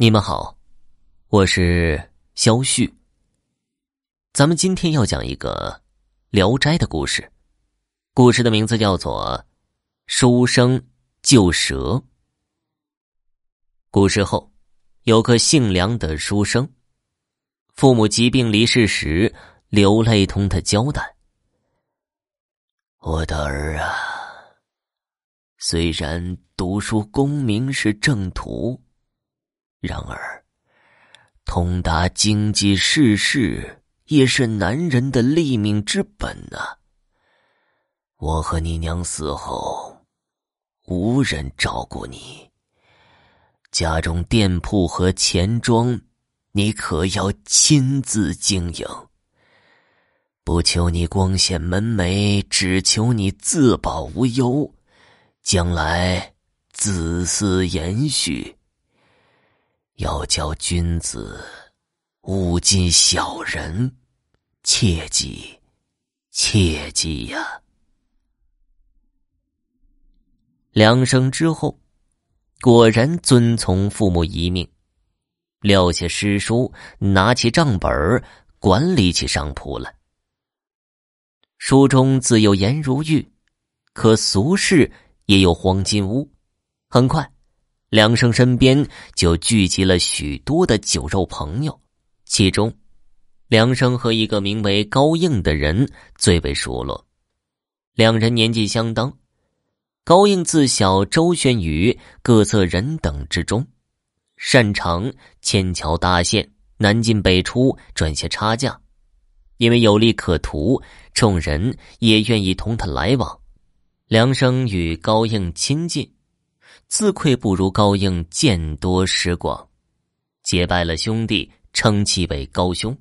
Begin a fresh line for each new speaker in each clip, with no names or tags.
你们好，我是肖旭。咱们今天要讲一个《聊斋》的故事，故事的名字叫做《书生救蛇》。古时候，有个姓梁的书生，父母疾病离世时，流泪同他交代：“我的儿啊，虽然读书功名是正途。”然而，通达经济世事也是男人的立命之本呐。我和你娘死后，无人照顾你，家中店铺和钱庄，你可要亲自经营。不求你光显门楣，只求你自保无忧，将来子嗣延续。要教君子勿近小人，切记，切记呀！两声之后，果然遵从父母遗命，撂下诗书，拿起账本管理起商铺了。书中自有颜如玉，可俗世也有黄金屋。很快。梁生身边就聚集了许多的酒肉朋友，其中，梁生和一个名为高应的人最为熟络。两人年纪相当，高应自小周旋于各色人等之中，擅长牵桥搭线，南进北出，赚些差价。因为有利可图，众人也愿意同他来往。梁生与高应亲近。自愧不如高应见多识广，结拜了兄弟，称其为高兄，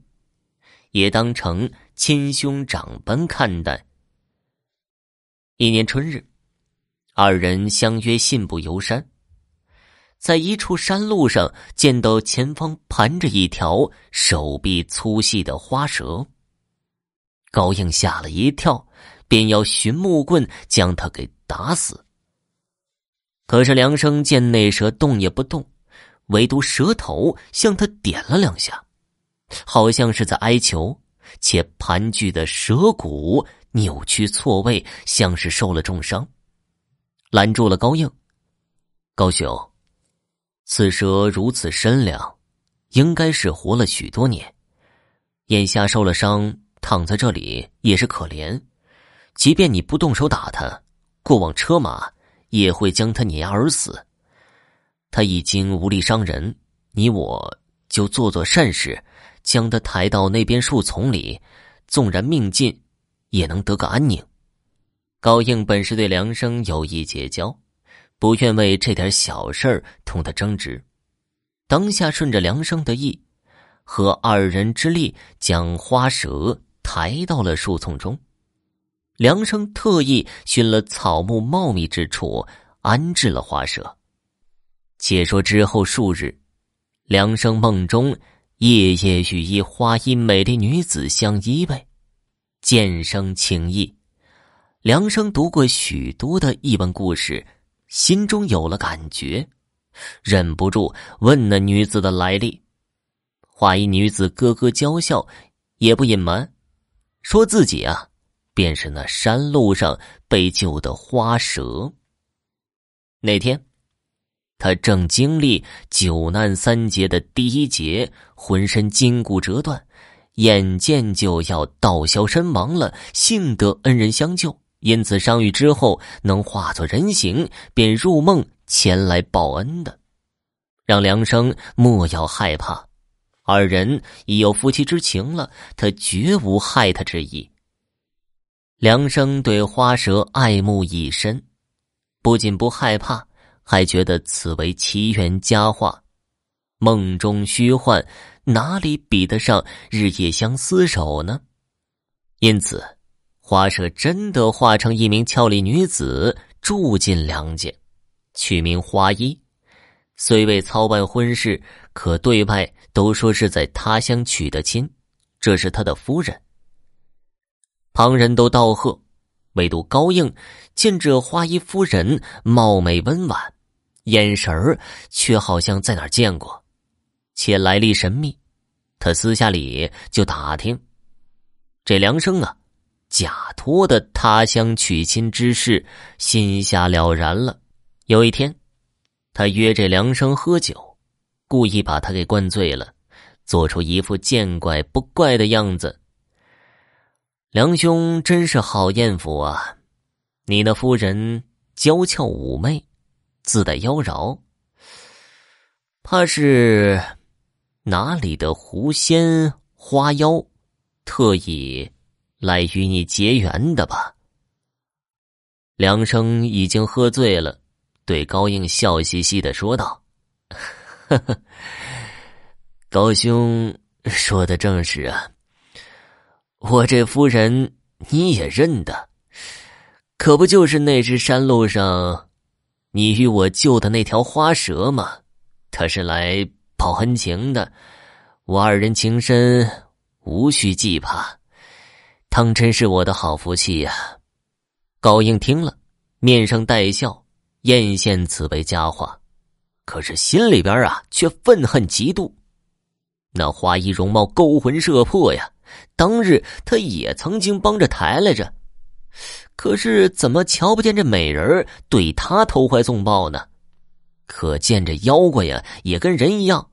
也当成亲兄长般看待。一年春日，二人相约信步游山，在一处山路上见到前方盘着一条手臂粗细的花蛇，高应吓了一跳，便要寻木棍将他给打死。可是梁生见那蛇动也不动，唯独蛇头向他点了两下，好像是在哀求，且盘踞的蛇骨扭曲错位，像是受了重伤，拦住了高应。高兄，此蛇如此身量，应该是活了许多年，眼下受了伤，躺在这里也是可怜。即便你不动手打他，过往车马。也会将他碾压而死。他已经无力伤人，你我就做做善事，将他抬到那边树丛里，纵然命尽，也能得个安宁。高应本是对梁生有意结交，不愿为这点小事同他争执，当下顺着梁生的意，和二人之力将花蛇抬到了树丛中。梁生特意寻了草木茂密之处安置了花蛇。且说之后数日，梁生梦中夜夜与一花衣美丽女子相依偎，渐生情意。梁生读过许多的异闻故事，心中有了感觉，忍不住问那女子的来历。花衣女子咯咯娇笑，也不隐瞒，说自己啊。便是那山路上被救的花蛇。那天，他正经历九难三劫的第一劫，浑身筋骨折断，眼见就要道消身亡了。幸得恩人相救，因此伤愈之后能化作人形，便入梦前来报恩的。让梁生莫要害怕，二人已有夫妻之情了，他绝无害他之意。梁生对花蛇爱慕已深，不仅不害怕，还觉得此为奇缘佳话。梦中虚幻，哪里比得上日夜相厮守呢？因此，花蛇真的化成一名俏丽女子，住进梁家，取名花衣。虽未操办婚事，可对外都说是在他乡娶的亲，这是他的夫人。旁人都道贺，唯独高应见这花衣夫人貌美温婉，眼神儿却好像在哪儿见过，且来历神秘。他私下里就打听，这梁生啊，假托的他乡娶亲之事，心下了然了。有一天，他约这梁生喝酒，故意把他给灌醉了，做出一副见怪不怪的样子。梁兄真是好艳福啊！你那夫人娇俏妩媚，自带妖娆，怕是哪里的狐仙花妖，特意来与你结缘的吧？梁生已经喝醉了，对高应笑嘻嘻的说道：“呵呵，高兄说的正是啊。”我这夫人你也认得，可不就是那只山路上，你与我救的那条花蛇吗？他是来报恩情的，我二人情深，无需惧怕，当真是我的好福气呀！高英听了，面上带笑，艳羡此辈佳话，可是心里边啊，却愤恨嫉妒。那花衣容貌勾魂摄魄呀！当日他也曾经帮着抬来着，可是怎么瞧不见这美人对他投怀送抱呢？可见这妖怪呀，也跟人一样，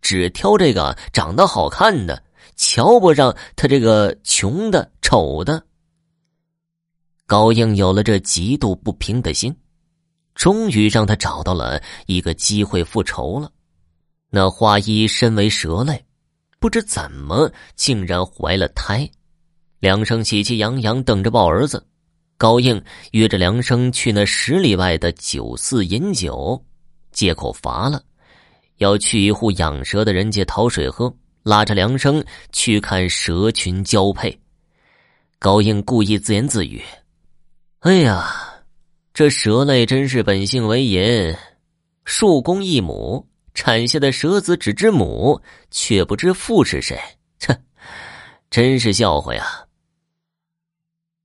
只挑这个长得好看的，瞧不上他这个穷的、丑的。高应有了这极度不平的心，终于让他找到了一个机会复仇了。那花衣身为蛇类。不知怎么，竟然怀了胎。梁生喜气洋洋，等着抱儿子。高应约着梁生去那十里外的酒肆饮酒，借口乏了，要去一户养蛇的人家讨水喝，拉着梁生去看蛇群交配。高应故意自言自语：“哎呀，这蛇类真是本性为淫，数公一母。”产下的蛇子只知母，却不知父是谁。切，真是笑话呀！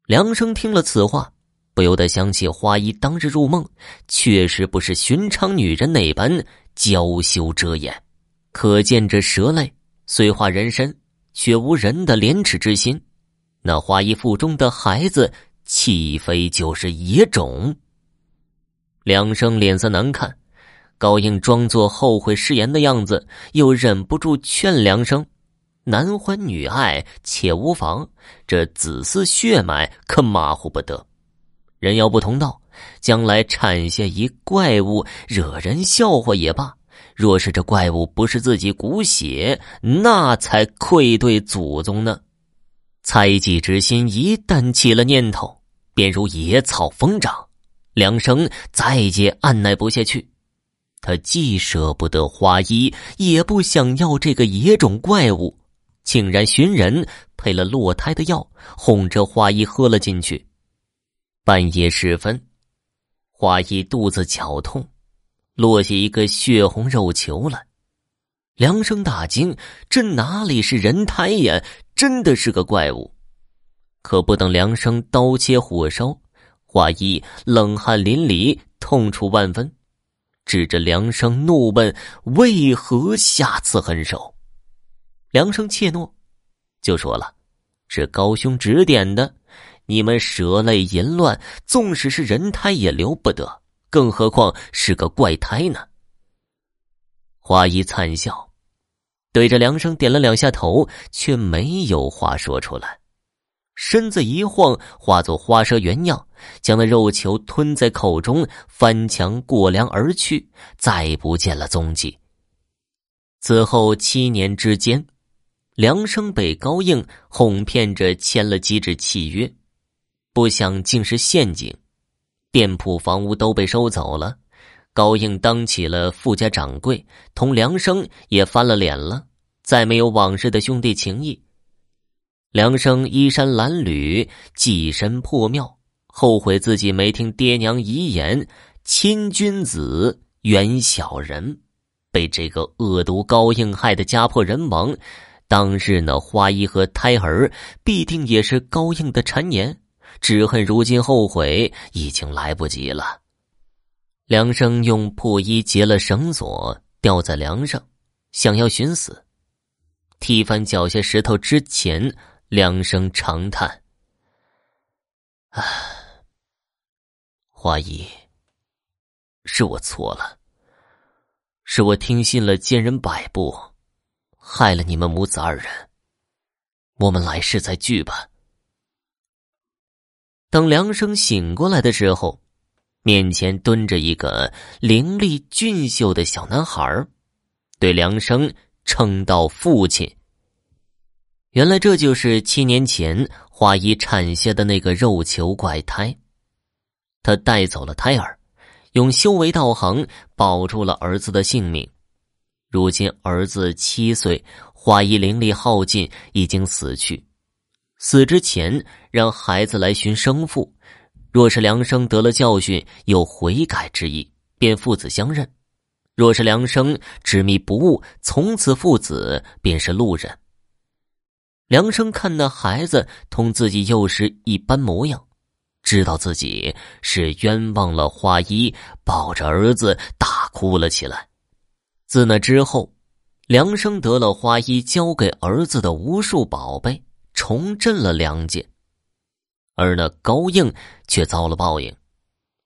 梁生听了此话，不由得想起花衣当日入梦，确实不是寻常女人那般娇羞遮掩。可见这蛇类虽化人身，却无人的廉耻之心。那花衣腹中的孩子，岂非就是野种？梁生脸色难看。高英装作后悔誓言的样子，又忍不住劝梁生：“男欢女爱且无妨，这子嗣血脉可马虎不得。人要不同道，将来产下一怪物，惹人笑话也罢。若是这怪物不是自己骨血，那才愧对祖宗呢。”猜忌之心一旦起了念头，便如野草疯长。梁生再接按耐不下去。他既舍不得花衣，也不想要这个野种怪物，竟然寻人配了落胎的药，哄着花衣喝了进去。半夜时分，花衣肚子绞痛，落下一个血红肉球来。梁生大惊：这哪里是人胎呀？真的是个怪物！可不等梁生刀切火烧，花衣冷汗淋漓，痛楚万分。指着梁生怒问：“为何下此狠手？”梁生怯懦，就说了：“是高兄指点的。你们蛇类淫乱，纵使是人胎也留不得，更何况是个怪胎呢？”花衣惨笑，对着梁生点了两下头，却没有话说出来。身子一晃，化作花蛇原样，将那肉球吞在口中，翻墙过梁而去，再不见了踪迹。此后七年之间，梁生被高应哄骗着签了几纸契约，不想竟是陷阱，店铺房屋都被收走了。高应当起了富家掌柜，同梁生也翻了脸了，再没有往日的兄弟情谊。梁生衣衫褴褛，寄身破庙，后悔自己没听爹娘遗言，亲君子远小人，被这个恶毒高硬害得家破人亡。当日那花衣和胎儿，必定也是高硬的谗言，只恨如今后悔已经来不及了。梁生用破衣结了绳索，吊在梁上，想要寻死。踢翻脚下石头之前，两声长叹：“唉，华姨，是我错了，是我听信了奸人摆布，害了你们母子二人。我们来世再聚吧。”等梁生醒过来的时候，面前蹲着一个伶俐俊秀的小男孩，对梁生。称道父亲。原来这就是七年前花姨产下的那个肉球怪胎。他带走了胎儿，用修为道行保住了儿子的性命。如今儿子七岁，花姨灵力耗尽，已经死去。死之前让孩子来寻生父，若是梁生得了教训，有悔改之意，便父子相认。若是梁生执迷不悟，从此父子便是路人。梁生看那孩子同自己幼时一般模样，知道自己是冤枉了花衣，抱着儿子大哭了起来。自那之后，梁生得了花衣交给儿子的无数宝贝，重振了梁家，而那高应却遭了报应。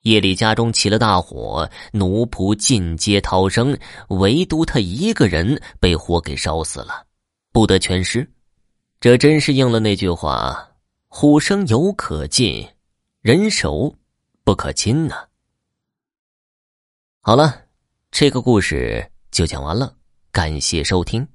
夜里家中起了大火，奴仆尽皆逃生，唯独他一个人被火给烧死了，不得全尸。这真是应了那句话：“虎生犹可近，人熟不可亲”呢。好了，这个故事就讲完了，感谢收听。